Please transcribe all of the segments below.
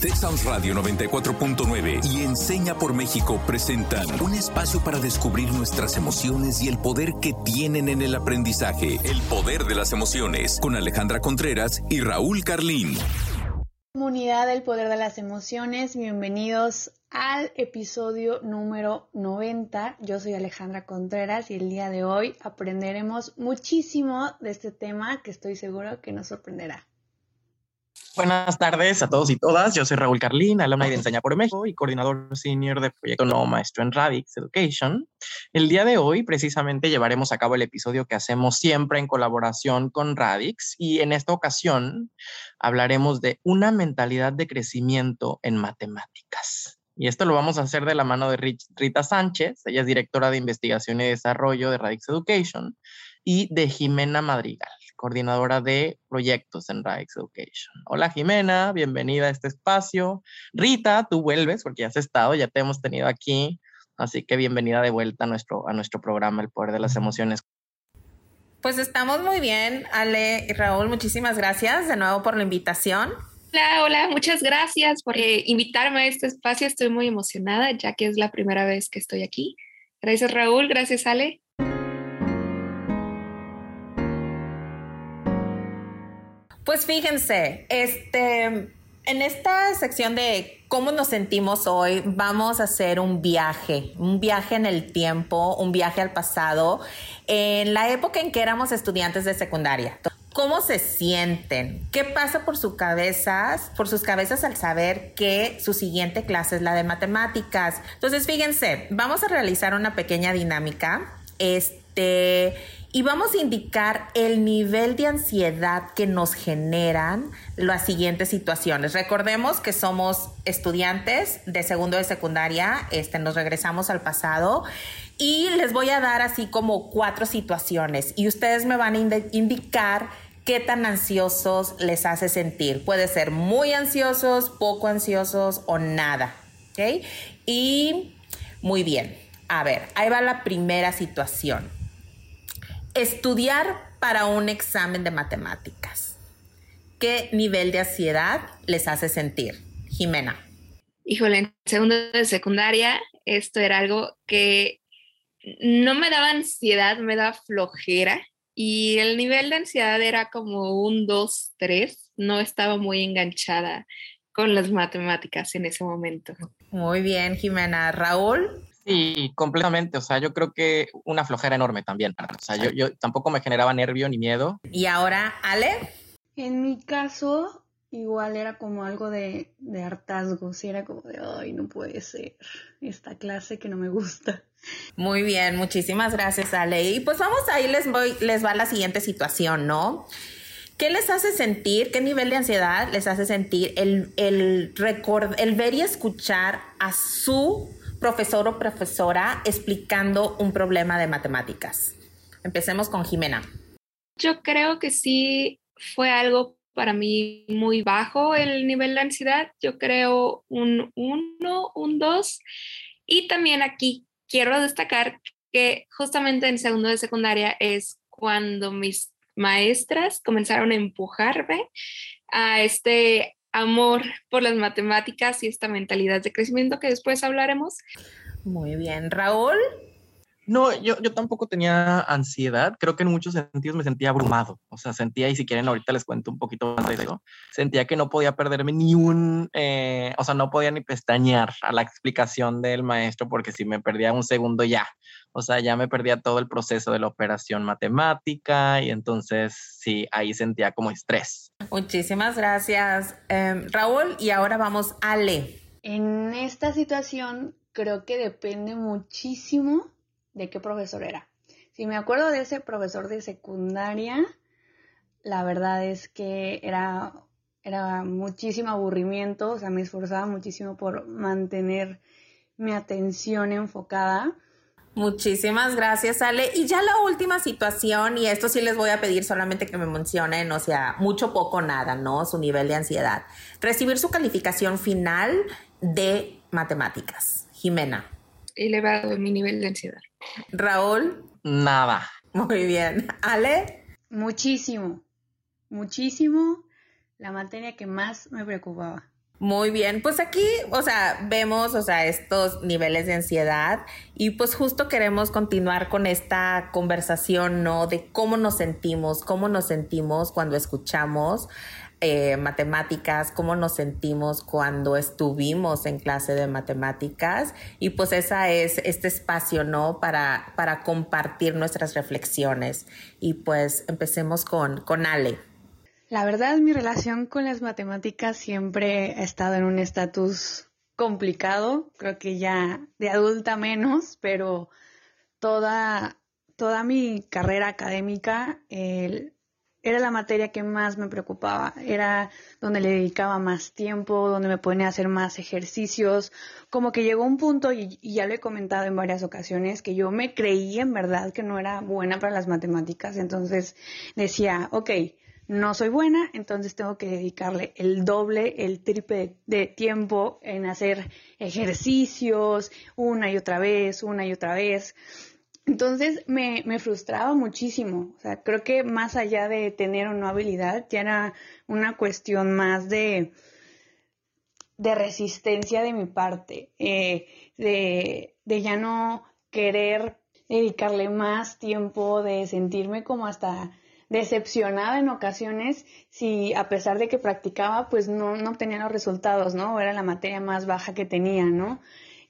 Texas Radio 94.9 y Enseña por México presentan un espacio para descubrir nuestras emociones y el poder que tienen en el aprendizaje. El poder de las emociones con Alejandra Contreras y Raúl Carlín. Comunidad del Poder de las Emociones, bienvenidos al episodio número 90. Yo soy Alejandra Contreras y el día de hoy aprenderemos muchísimo de este tema que estoy seguro que nos sorprenderá. Buenas tardes a todos y todas. Yo soy Raúl Carlín, alumna de Enseña por México y coordinador senior del proyecto No Maestro en Radix Education. El día de hoy, precisamente, llevaremos a cabo el episodio que hacemos siempre en colaboración con Radix y en esta ocasión hablaremos de una mentalidad de crecimiento en matemáticas. Y esto lo vamos a hacer de la mano de Rita Sánchez, ella es directora de investigación y desarrollo de Radix Education, y de Jimena Madrigal coordinadora de proyectos en Radix Education. Hola Jimena, bienvenida a este espacio. Rita, tú vuelves porque ya has estado, ya te hemos tenido aquí, así que bienvenida de vuelta a nuestro, a nuestro programa El Poder de las Emociones. Pues estamos muy bien, Ale y Raúl, muchísimas gracias de nuevo por la invitación. Hola, hola, muchas gracias por eh, invitarme a este espacio. Estoy muy emocionada ya que es la primera vez que estoy aquí. Gracias Raúl, gracias Ale. Pues fíjense, este, en esta sección de cómo nos sentimos hoy, vamos a hacer un viaje, un viaje en el tiempo, un viaje al pasado, en la época en que éramos estudiantes de secundaria. ¿Cómo se sienten? ¿Qué pasa por sus cabezas, por sus cabezas al saber que su siguiente clase es la de matemáticas? Entonces, fíjense, vamos a realizar una pequeña dinámica. Este, y vamos a indicar el nivel de ansiedad que nos generan las siguientes situaciones. Recordemos que somos estudiantes de segundo de secundaria, este, nos regresamos al pasado y les voy a dar así como cuatro situaciones y ustedes me van a indicar qué tan ansiosos les hace sentir. Puede ser muy ansiosos, poco ansiosos o nada. ¿Ok? Y muy bien. A ver, ahí va la primera situación Estudiar para un examen de matemáticas. ¿Qué nivel de ansiedad les hace sentir? Jimena. Híjole, en segundo de secundaria, esto era algo que no me daba ansiedad, me daba flojera. Y el nivel de ansiedad era como un 2, 3. No estaba muy enganchada con las matemáticas en ese momento. Muy bien, Jimena. Raúl. Sí, completamente. O sea, yo creo que una flojera enorme también. O sea, yo, yo tampoco me generaba nervio ni miedo. ¿Y ahora, Ale? En mi caso, igual era como algo de, de hartazgo. Sí, era como de, ay, no puede ser esta clase que no me gusta. Muy bien, muchísimas gracias, Ale. Y pues vamos, ahí les, voy, les va la siguiente situación, ¿no? ¿Qué les hace sentir, qué nivel de ansiedad les hace sentir el, el, el ver y escuchar a su profesor o profesora explicando un problema de matemáticas? Empecemos con Jimena. Yo creo que sí fue algo para mí muy bajo el nivel de ansiedad. Yo creo un 1, un 2. Y también aquí quiero destacar que justamente en segundo de secundaria es cuando mis maestras comenzaron a empujarme a este amor por las matemáticas y esta mentalidad de crecimiento que después hablaremos. Muy bien, Raúl. No, yo, yo tampoco tenía ansiedad, creo que en muchos sentidos me sentía abrumado, o sea, sentía, y si quieren ahorita les cuento un poquito más de eso, sentía que no podía perderme ni un, eh, o sea, no podía ni pestañear a la explicación del maestro porque si me perdía un segundo ya, o sea, ya me perdía todo el proceso de la operación matemática y entonces sí, ahí sentía como estrés. Muchísimas gracias, em, Raúl, y ahora vamos a Le. En esta situación creo que depende muchísimo de qué profesor era. Si me acuerdo de ese profesor de secundaria, la verdad es que era, era muchísimo aburrimiento, o sea, me esforzaba muchísimo por mantener mi atención enfocada. Muchísimas gracias, Ale. Y ya la última situación, y esto sí les voy a pedir solamente que me mencionen, o sea, mucho, poco, nada, ¿no? Su nivel de ansiedad. Recibir su calificación final de matemáticas. Jimena elevado mi nivel de ansiedad. Raúl. Nada. Muy bien. Ale. Muchísimo, muchísimo. La materia que más me preocupaba. Muy bien, pues aquí, o sea, vemos, o sea, estos niveles de ansiedad y pues justo queremos continuar con esta conversación, ¿no? De cómo nos sentimos, cómo nos sentimos cuando escuchamos eh, matemáticas, cómo nos sentimos cuando estuvimos en clase de matemáticas y pues esa es este espacio, ¿no? Para, para compartir nuestras reflexiones y pues empecemos con, con Ale. La verdad, mi relación con las matemáticas siempre ha estado en un estatus complicado, creo que ya de adulta menos, pero toda, toda mi carrera académica era la materia que más me preocupaba, era donde le dedicaba más tiempo, donde me ponía a hacer más ejercicios, como que llegó un punto, y, y ya lo he comentado en varias ocasiones, que yo me creí en verdad que no era buena para las matemáticas, entonces decía, ok, no soy buena, entonces tengo que dedicarle el doble, el triple de tiempo en hacer ejercicios una y otra vez, una y otra vez. Entonces me, frustraba muchísimo. O sea, creo que más allá de tener o no habilidad, ya era una cuestión más de, de resistencia de mi parte, eh, de, de ya no querer dedicarle más tiempo, de sentirme como hasta decepcionada en ocasiones si a pesar de que practicaba, pues no, no obtenía los resultados, ¿no? era la materia más baja que tenía, ¿no?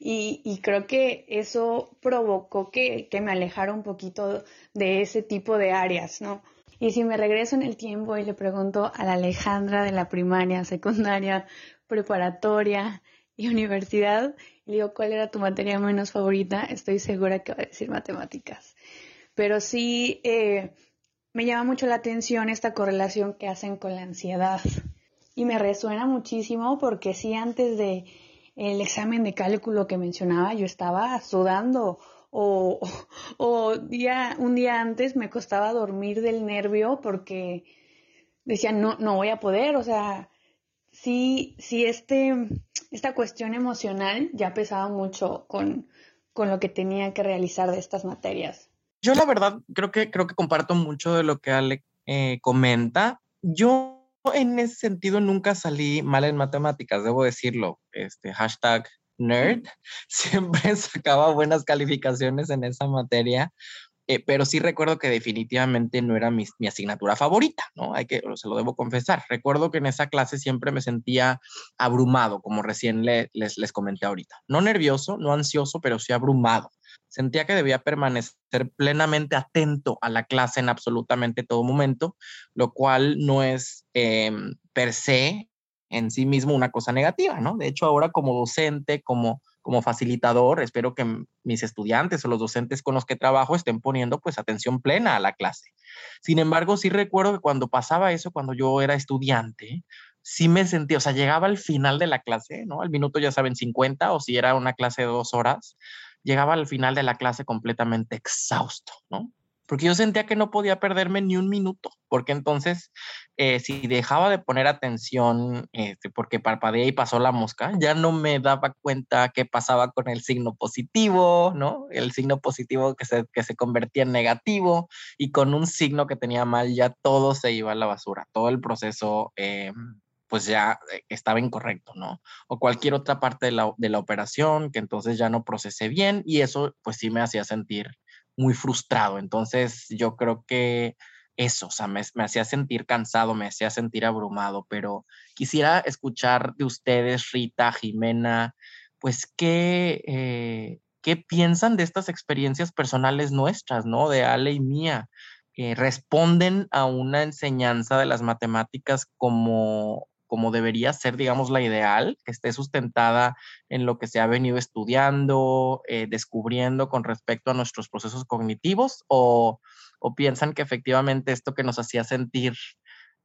Y, y creo que eso provocó que, que me alejara un poquito de ese tipo de áreas, ¿no? Y si me regreso en el tiempo y le pregunto a la Alejandra de la primaria, secundaria, preparatoria y universidad, le digo cuál era tu materia menos favorita, estoy segura que va a decir matemáticas. Pero sí, eh, me llama mucho la atención esta correlación que hacen con la ansiedad y me resuena muchísimo porque sí antes de el examen de cálculo que mencionaba yo estaba sudando o, o día, un día antes me costaba dormir del nervio porque decía no, no voy a poder, o sea, sí, sí este, esta cuestión emocional ya pesaba mucho con, con lo que tenía que realizar de estas materias. Yo la verdad creo que, creo que comparto mucho de lo que Ale eh, comenta. Yo en ese sentido nunca salí mal en matemáticas, debo decirlo. Este hashtag nerd, siempre sacaba buenas calificaciones en esa materia, eh, pero sí recuerdo que definitivamente no era mi, mi, asignatura favorita, ¿no? Hay que, se lo debo confesar. Recuerdo que en esa clase siempre me sentía abrumado, como recién les, les comenté ahorita. No nervioso, no ansioso, pero sí abrumado. Sentía que debía permanecer plenamente atento a la clase en absolutamente todo momento, lo cual no es em, per se en sí mismo una cosa negativa, ¿no? De hecho, ahora como docente, como, como facilitador, espero que mis estudiantes o los docentes con los que trabajo estén poniendo pues atención plena a la clase. Sin embargo, sí recuerdo que cuando pasaba eso, cuando yo era estudiante, sí me sentía, o sea, llegaba al final de la clase, ¿no? Al minuto ya saben 50 o si era una clase de dos horas, llegaba al final de la clase completamente exhausto, ¿no? Porque yo sentía que no podía perderme ni un minuto, porque entonces eh, si dejaba de poner atención, este, porque parpadeé y pasó la mosca, ya no me daba cuenta qué pasaba con el signo positivo, ¿no? El signo positivo que se, que se convertía en negativo y con un signo que tenía mal ya todo se iba a la basura, todo el proceso eh, pues ya eh, estaba incorrecto, ¿no? O cualquier otra parte de la, de la, operación que entonces ya no procesé bien y eso pues sí me hacía sentir muy frustrado. Entonces yo creo que eso, o sea, me, me hacía sentir cansado, me hacía sentir abrumado, pero quisiera escuchar de ustedes, Rita, Jimena, pues qué, eh, qué piensan de estas experiencias personales nuestras, ¿no? De Ale y mía. Eh, responden a una enseñanza de las matemáticas como como debería ser, digamos, la ideal, que esté sustentada en lo que se ha venido estudiando, eh, descubriendo con respecto a nuestros procesos cognitivos, o, o, piensan que efectivamente esto que nos hacía sentir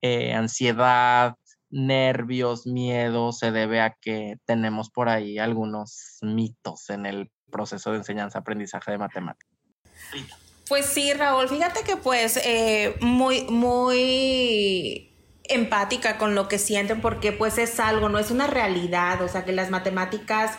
eh, ansiedad, nervios, miedo, se debe a que tenemos por ahí algunos mitos en el proceso de enseñanza-aprendizaje de matemáticas. Pues sí, Raúl, fíjate que pues eh, muy, muy empática con lo que sienten porque pues es algo, no es una realidad, o sea que las matemáticas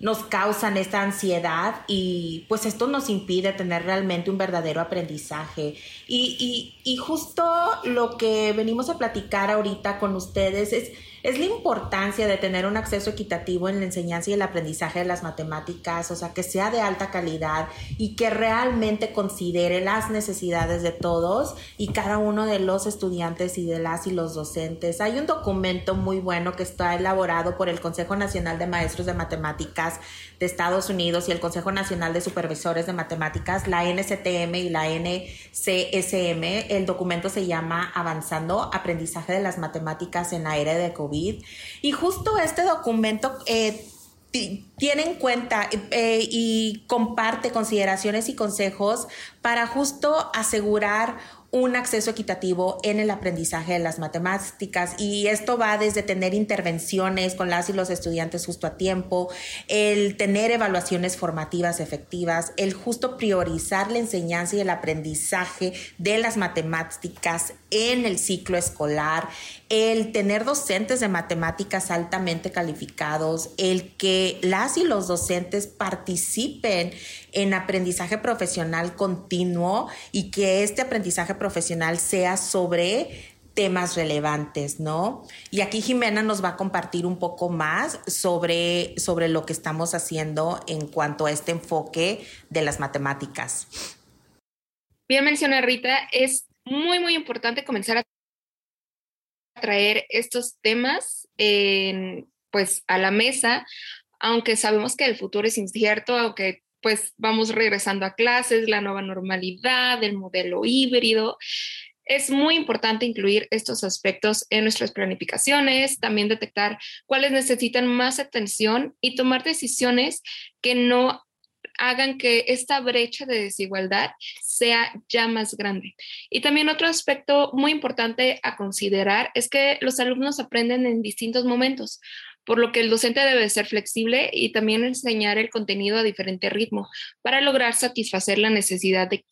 nos causan esta ansiedad y pues esto nos impide tener realmente un verdadero aprendizaje. Y, y, justo lo que venimos a platicar ahorita con ustedes es es la importancia de tener un acceso equitativo en la enseñanza y el aprendizaje de las matemáticas, o sea, que sea de alta calidad y que realmente considere las necesidades de todos y cada uno de los estudiantes y de las y los docentes. Hay un documento muy bueno que está elaborado por el Consejo Nacional de Maestros de Matemáticas de Estados Unidos y el Consejo Nacional de Supervisores de Matemáticas, la NCTM y la NCSM. El documento se llama Avanzando Aprendizaje de las Matemáticas en la Era de COVID. Y justo este documento... Eh, tiene en cuenta eh, y comparte consideraciones y consejos para justo asegurar un acceso equitativo en el aprendizaje de las matemáticas y esto va desde tener intervenciones con las y los estudiantes justo a tiempo, el tener evaluaciones formativas efectivas, el justo priorizar la enseñanza y el aprendizaje de las matemáticas en el ciclo escolar, el tener docentes de matemáticas altamente calificados, el que las y los docentes participen en aprendizaje profesional continuo y que este aprendizaje profesional sea sobre temas relevantes, ¿no? Y aquí Jimena nos va a compartir un poco más sobre, sobre lo que estamos haciendo en cuanto a este enfoque de las matemáticas. Bien menciona Rita, es muy, muy importante comenzar a traer estos temas pues a la mesa, aunque sabemos que el futuro es incierto, aunque pues vamos regresando a clases, la nueva normalidad, el modelo híbrido. Es muy importante incluir estos aspectos en nuestras planificaciones, también detectar cuáles necesitan más atención y tomar decisiones que no hagan que esta brecha de desigualdad sea ya más grande. Y también otro aspecto muy importante a considerar es que los alumnos aprenden en distintos momentos, por lo que el docente debe ser flexible y también enseñar el contenido a diferente ritmo para lograr satisfacer la necesidad de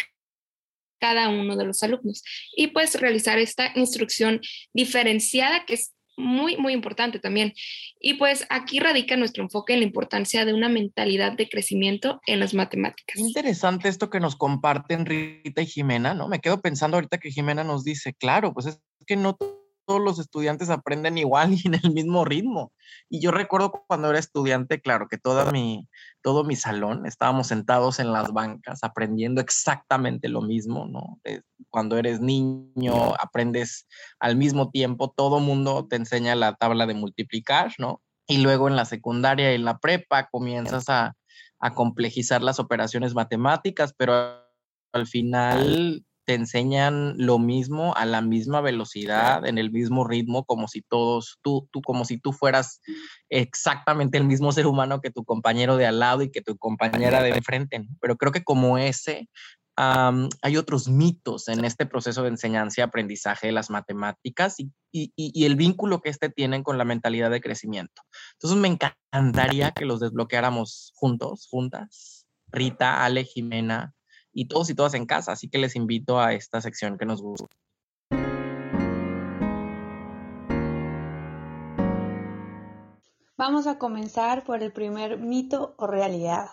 cada uno de los alumnos y pues realizar esta instrucción diferenciada que es muy, muy importante también. Y pues aquí radica nuestro enfoque en la importancia de una mentalidad de crecimiento en las matemáticas. Interesante esto que nos comparten Rita y Jimena, ¿no? Me quedo pensando ahorita que Jimena nos dice, claro, pues es que no todos los estudiantes aprenden igual y en el mismo ritmo. Y yo recuerdo cuando era estudiante, claro, que toda mi, todo mi salón estábamos sentados en las bancas aprendiendo exactamente lo mismo, ¿no? Cuando eres niño, aprendes al mismo tiempo, todo mundo te enseña la tabla de multiplicar, ¿no? Y luego en la secundaria y en la prepa comienzas a, a complejizar las operaciones matemáticas, pero al final te enseñan lo mismo a la misma velocidad, en el mismo ritmo, como si todos, tú, tú, como si tú fueras exactamente el mismo ser humano que tu compañero de al lado y que tu compañera de enfrente. Pero creo que como ese, hay otros mitos en este proceso de enseñanza y aprendizaje de las matemáticas y, y, el vínculo que este tienen con la mentalidad de crecimiento. Entonces me encantaría que los desbloqueáramos juntos, juntas. Rita, Ale, Jimena, y todos y todas en casa. Así que les invito a esta sección que nos gusta. Vamos a comenzar por el primer mito o realidad.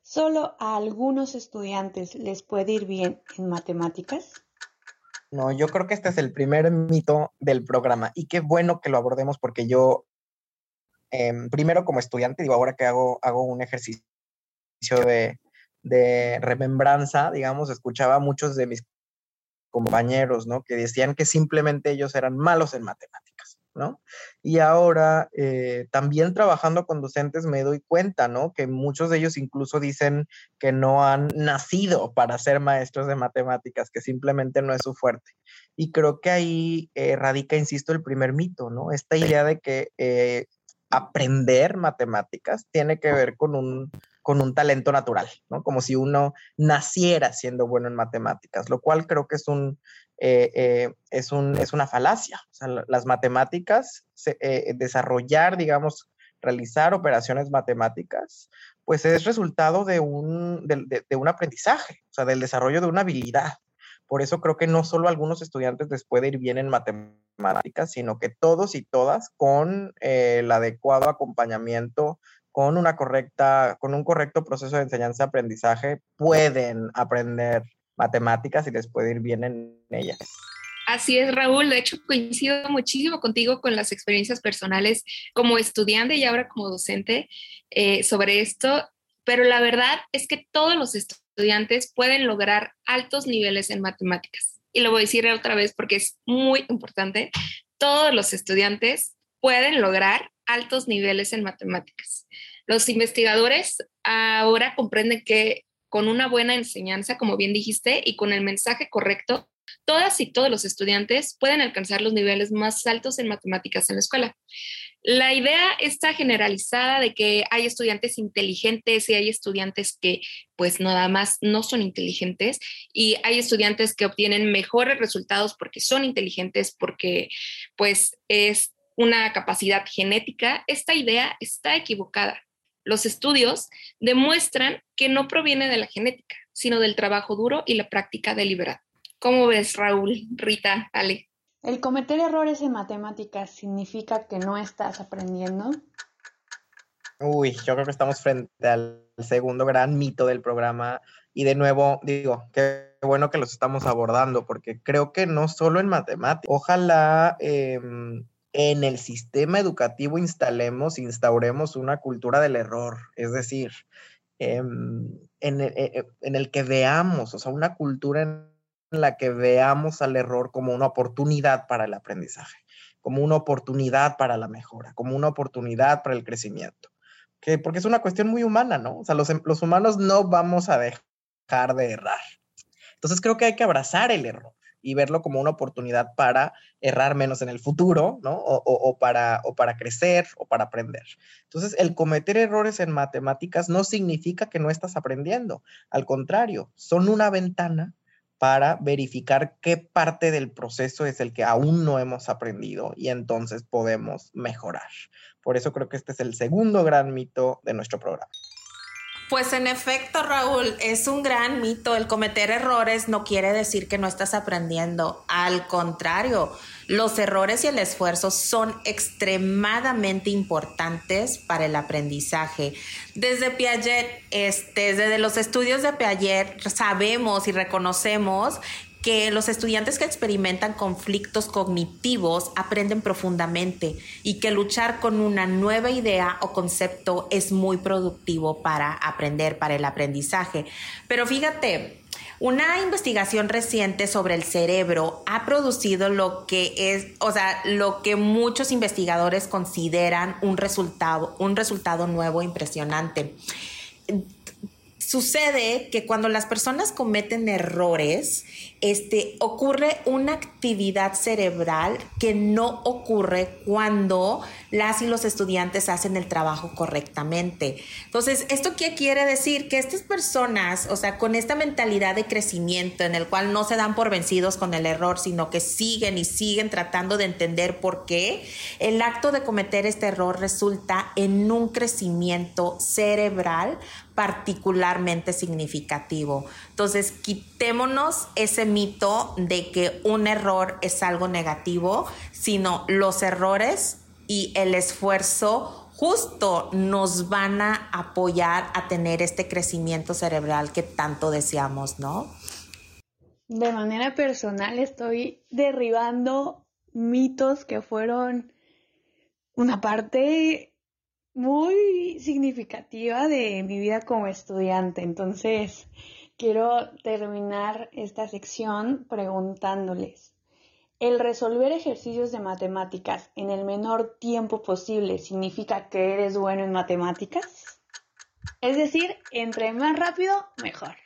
¿Solo a algunos estudiantes les puede ir bien en matemáticas? No, yo creo que este es el primer mito del programa y qué bueno que lo abordemos porque yo, em, primero como estudiante, digo, ahora que hago, hago un ejercicio de, de remembranza, digamos, escuchaba a muchos de mis compañeros, ¿no? Que decían que simplemente ellos eran malos en matemáticas, ¿no? Y ahora, eh, también trabajando con docentes, me doy cuenta, ¿no? Que muchos de ellos incluso dicen que no han nacido para ser maestros de matemáticas, que simplemente no es su fuerte. Y creo que ahí eh, radica, insisto, el primer mito, ¿no? Esta idea de que eh, aprender matemáticas tiene que ver con un con un talento natural, ¿no? Como si uno naciera siendo bueno en matemáticas, lo cual creo que es un, eh, eh, es, un es una falacia. O sea, las matemáticas, eh, desarrollar, digamos, realizar operaciones matemáticas, pues es resultado de un, de, de un aprendizaje, o sea, del desarrollo de una habilidad. Por eso creo que no solo algunos estudiantes les puede ir bien en matemáticas, sino que todos y todas con el adecuado acompañamiento con una correcta, con un correcto proceso de enseñanza-aprendizaje pueden aprender matemáticas y les puede ir bien en ellas. Así es, Raúl. De hecho, coincido muchísimo contigo con las experiencias personales como estudiante y ahora como docente eh, sobre esto, pero la verdad es que todos los estudiantes pueden lograr altos niveles en matemáticas. Y lo voy a decir otra vez porque es muy importante. Todos los estudiantes pueden lograr altos niveles en matemáticas. Los investigadores ahora comprenden que con una buena enseñanza, como bien dijiste, y con el mensaje correcto, todas y todos los estudiantes pueden alcanzar los niveles más altos en matemáticas en la escuela. La idea está generalizada de que hay estudiantes inteligentes y hay estudiantes que pues nada más no son inteligentes y hay estudiantes que obtienen mejores resultados porque son inteligentes, porque pues es una capacidad genética. Esta idea está equivocada. Los estudios demuestran que no proviene de la genética, sino del trabajo duro y la práctica deliberada. ¿Cómo ves, Raúl, Rita, Ale? ¿El cometer errores en matemáticas significa que no estás aprendiendo? Uy, yo creo que estamos frente al segundo gran mito del programa y de nuevo digo, qué bueno que los estamos abordando porque creo que no solo en matemáticas, ojalá em, en el sistema educativo instalemos, instauremos una cultura del error, es decir, em, en, el, e, e, en el que veamos, o sea, una cultura en la que veamos al error como una oportunidad para el aprendizaje, como una oportunidad para la mejora, como una oportunidad para el crecimiento. Que, porque es una cuestión muy humana, ¿no? O sea, los, humanos no vamos a dejar de errar. Entonces creo que hay que abrazar el error y verlo como una oportunidad para errar menos en el futuro, ¿no? O, para, o para crecer o para aprender. Entonces, el cometer errores en matemáticas no significa que no estás aprendiendo. Al contrario, son una ventana para verificar qué parte del proceso es el que aún no hemos aprendido y entonces podemos mejorar. Por eso creo que este es el segundo gran mito de nuestro programa. Pues en efecto, Raúl, es un gran mito. El cometer errores no quiere decir que no estás aprendiendo. Al contrario, los errores y el esfuerzo son extremadamente importantes para el aprendizaje. Desde Piaget, este, desde los estudios de Piaget, sabemos y reconocemos que los estudiantes que experimentan conflictos cognitivos aprenden profundamente y que luchar con una nueva idea o concepto es muy productivo para aprender, para el aprendizaje. Pero fíjate, una investigación reciente sobre el cerebro ha producido lo que es, o sea, lo que muchos investigadores consideran un resultado, un resultado nuevo impresionante Sucede que cuando las personas cometen errores, este, ocurre una actividad cerebral que no ocurre cuando las y los estudiantes hacen el trabajo correctamente. Entonces, ¿esto qué quiere decir? Que estas personas, o sea, con esta mentalidad de crecimiento en el cual no se dan por vencidos con el error, sino que siguen y siguen tratando de entender por qué, el acto de cometer este error resulta en un crecimiento cerebral particularmente significativo. Entonces, quitémonos ese mito de que un error es algo negativo, sino los errores y el esfuerzo justo nos van a apoyar a tener este crecimiento cerebral que tanto deseamos, ¿no? De manera personal estoy derribando mitos que fueron una parte muy significativa de mi vida como estudiante. Entonces, quiero terminar esta sección preguntándoles, ¿el resolver ejercicios de matemáticas en el menor tiempo posible significa que eres bueno en matemáticas? Es decir, entre más rápido, mejor.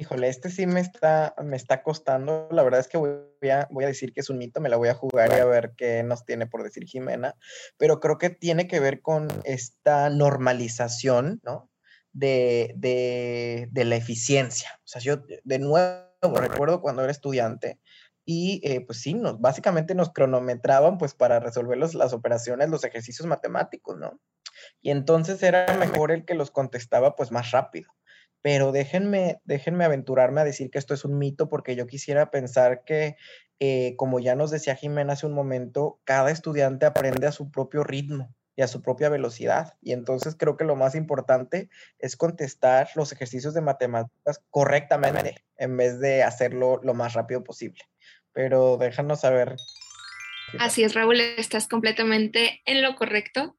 Híjole, este sí me está, me está costando. La verdad es que voy a, voy a decir que es un mito, me la voy a jugar y a ver qué nos tiene por decir Jimena, pero creo que tiene que ver con esta normalización, ¿no? De, de, la eficiencia. O sea, yo de nuevo recuerdo cuando era estudiante y eh, pues sí, nos, básicamente nos cronometraban pues para resolver las operaciones, los ejercicios matemáticos, ¿no? Y entonces era mejor el que los contestaba pues más rápido pero déjenme, déjenme aventurarme a decir que esto es un mito porque yo quisiera pensar que, eh, como ya nos decía Jimena hace un momento, cada estudiante aprende a su propio ritmo y a su propia velocidad. Y entonces creo que lo más importante es contestar los ejercicios de matemáticas correctamente en vez de hacerlo lo más rápido posible. pero déjanos saber. Así es, Raúl, estás completamente en lo correcto.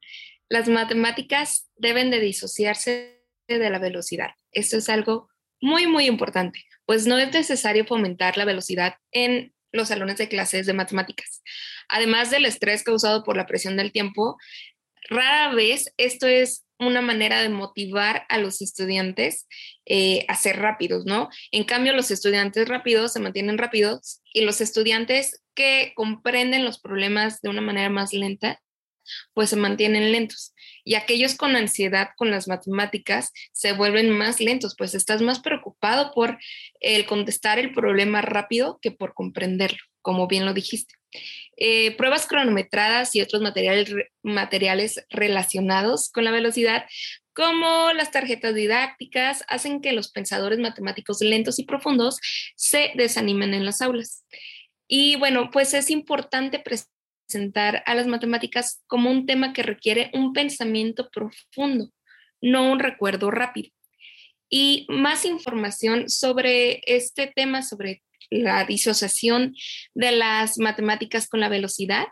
Las matemáticas deben de disociarse de la velocidad. Esto es algo muy, muy importante, pues no es necesario fomentar la velocidad en los salones de clases de matemáticas. Además del estrés causado por la presión del tiempo, rara vez esto es una manera de motivar a los estudiantes eh, a ser rápidos, ¿no? En cambio, los estudiantes rápidos se mantienen rápidos y los estudiantes que comprenden los problemas de una manera más lenta, pues se mantienen lentos. Y aquellos con ansiedad con las matemáticas se vuelven más lentos, pues estás más preocupado por el contestar el problema rápido que por comprenderlo, como bien lo dijiste. Eh, pruebas cronometradas y otros materiales, materiales relacionados con la velocidad, como las tarjetas didácticas, hacen que los pensadores matemáticos lentos y profundos se desanimen en las aulas. Y bueno, pues es importante presentar a las matemáticas como un tema que requiere un pensamiento profundo, no un recuerdo rápido. Y más información sobre este tema, sobre la disociación de las matemáticas con la velocidad,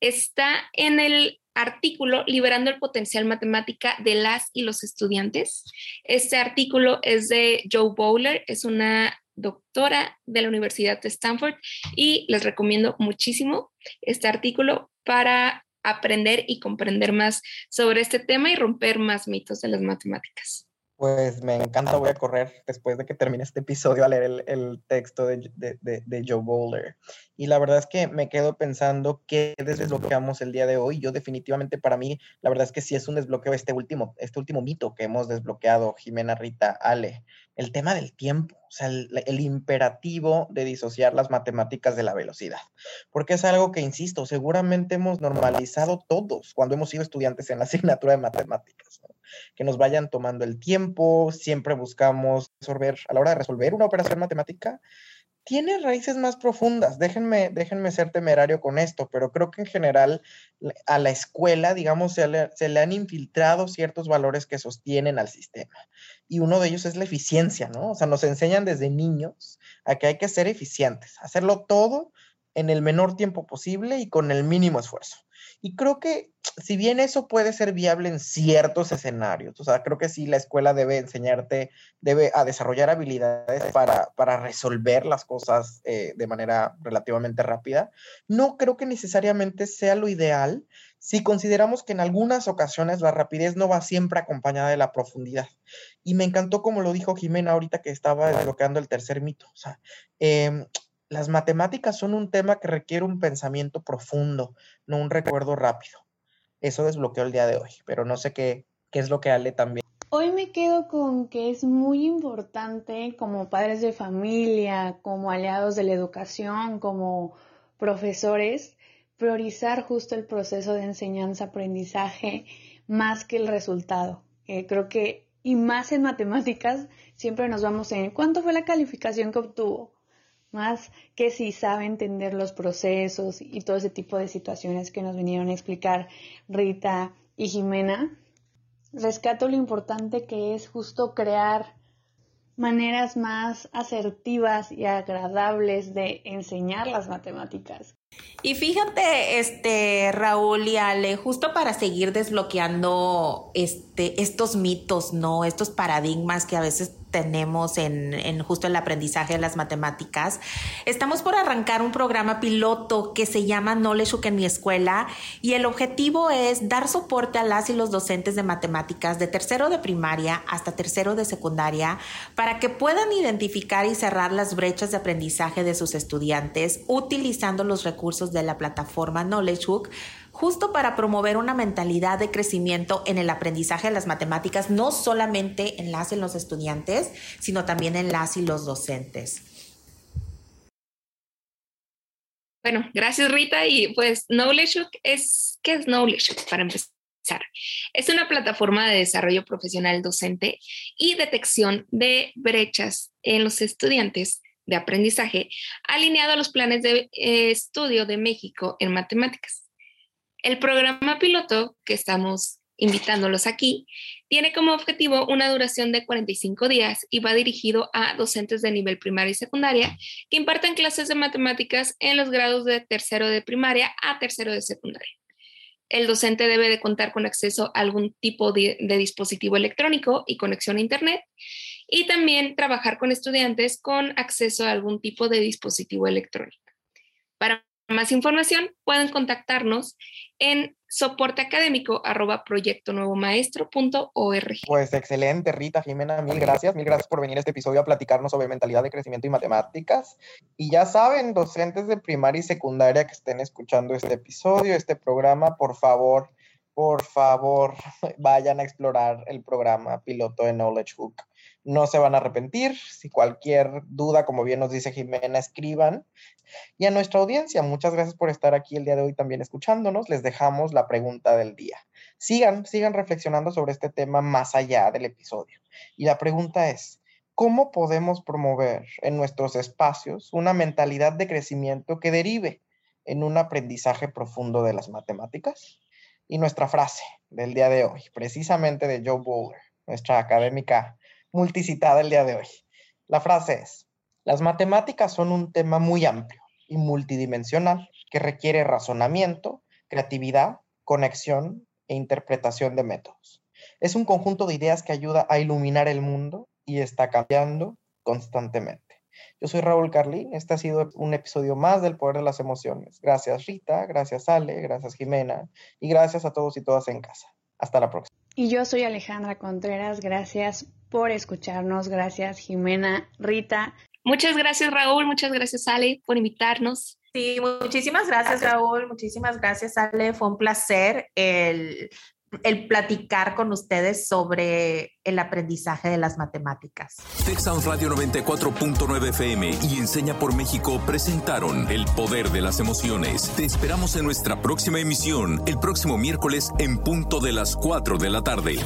está en el artículo Liberando el Potencial Matemática de las y los Estudiantes. Este artículo es de Joe Bowler, es una doctora de la Universidad de Stanford y les recomiendo muchísimo este artículo para aprender y comprender más sobre este tema y romper más mitos de las matemáticas. Pues me encanta, voy a correr después de que termine este episodio a leer el, texto de, Joe Bowler. Y la verdad es que me quedo pensando qué desbloqueamos el día de hoy. Yo definitivamente para mí, la verdad es que sí es un desbloqueo este último, este último mito que hemos desbloqueado, Jimena, Rita, Ale, el tema del tiempo, o sea, el, imperativo de disociar las matemáticas de la velocidad. Porque es algo que, insisto, seguramente hemos normalizado todos cuando hemos sido estudiantes en la asignatura de matemáticas. que nos vayan tomando el tiempo, siempre buscamos resolver, a la hora de resolver una operación matemática, tiene raíces más profundas. Déjenme, déjenme ser temerario con esto, pero creo que en general a la escuela, digamos, se le, se le, han infiltrado ciertos valores que sostienen al sistema. Y uno de ellos es la eficiencia, ¿no? O sea, nos enseñan desde niños a que hay que ser eficientes, hacerlo todo en el menor tiempo posible y con el mínimo esfuerzo. Y creo que si bien eso puede ser viable en ciertos escenarios, o sea, creo que sí la escuela debe enseñarte, debe a desarrollar habilidades para, para resolver las cosas eh, de manera relativamente rápida, no creo que necesariamente sea lo ideal si consideramos que en algunas ocasiones la rapidez no va siempre acompañada de la profundidad. Y me encantó como lo dijo Jimena ahorita que estaba desbloqueando el tercer mito. O sea, eh, las matemáticas son un tema que requiere un pensamiento profundo, no un recuerdo rápido. Eso desbloqueó el día de hoy, pero no sé qué, qué es lo que Ale también. Hoy me quedo con que es muy importante como padres de familia, como aliados de la educación, como profesores, priorizar justo el proceso de enseñanza-aprendizaje más que el resultado. Eh, creo que, y más en matemáticas, siempre nos vamos en cuánto fue la calificación que obtuvo más que si sabe entender los procesos y todo ese tipo de situaciones que nos vinieron a explicar Rita y Jimena. Rescato lo importante que es justo crear maneras más asertivas y agradables de enseñar las matemáticas. Y fíjate, este Raúl y Ale, justo para seguir desbloqueando este, estos mitos, ¿no? Estos paradigmas que a veces tenemos en, justo el aprendizaje de las matemáticas. Estamos por arrancar un programa piloto que se llama Knowledge en mi escuela y el objetivo es dar soporte a las y los docentes de matemáticas de tercero de primaria hasta tercero de secundaria para que puedan identificar y cerrar las brechas de aprendizaje de sus estudiantes utilizando los recursos de la plataforma Knowledge Hook justo para promover una mentalidad de crecimiento en el aprendizaje de las matemáticas, no solamente en las y los estudiantes, sino también en y los docentes. Bueno, gracias Rita. Y pues Knowledge es, ¿qué es Knowledge para empezar? Es una plataforma de desarrollo profesional docente y detección de brechas en los estudiantes de aprendizaje alineado a los planes de eh, estudio de México en matemáticas. El programa piloto que estamos invitándolos aquí Tiene como objetivo una duración de 45 días y va dirigido a docentes de nivel primaria y secundaria que imparten clases de matemáticas en los grados de tercero de primaria a tercero de secundaria. El docente debe de contar con acceso a algún tipo de, de dispositivo electrónico y conexión a Internet y también trabajar con estudiantes con acceso a algún tipo de dispositivo electrónico. Para más información, pueden contactarnos en soporteacadémico.proyectonuevomaestro.org. Pues excelente, Rita, Jimena, mil gracias. Mil gracias por venir a este episodio a platicarnos sobre mentalidad de crecimiento y matemáticas. Y ya saben, docentes de primaria y secundaria que estén escuchando este episodio, este programa, por favor, por favor, vayan a explorar el programa piloto de Knowledge Hook no se van a arrepentir. Si cualquier duda, como bien nos dice Jimena, escriban. Y a nuestra audiencia, muchas gracias por estar aquí el día de hoy también escuchándonos. Les dejamos la pregunta del día. Sigan, sigan reflexionando sobre este tema más allá del episodio. Y la pregunta es, ¿cómo podemos promover en nuestros espacios una mentalidad de crecimiento que derive en un aprendizaje profundo de las matemáticas? Y nuestra frase del día de hoy, precisamente de Joe Bowler, nuestra académica multicitada el día de hoy. La frase es, las matemáticas son un tema muy amplio y multidimensional que requiere razonamiento, creatividad, conexión e interpretación de métodos. Es un conjunto de ideas que ayuda a iluminar el mundo y está cambiando constantemente. Yo soy Raúl Carlín, este ha sido un episodio más del Poder de las Emociones. Gracias Rita, gracias Ale, gracias Jimena y gracias a todos y todas en casa. Hasta la próxima. Y yo soy Alejandra Contreras, gracias por escucharnos, gracias Jimena, Rita. Muchas gracias Raúl, muchas gracias Ale por invitarnos. Sí, muchísimas gracias Raúl, muchísimas gracias Ale, fue un placer el el platicar con ustedes sobre el aprendizaje de las matemáticas. Texas Radio 94.9 FM y Enseña por México presentaron El Poder de las Emociones. Te esperamos en nuestra próxima emisión, el próximo miércoles en punto de las 4 de la tarde.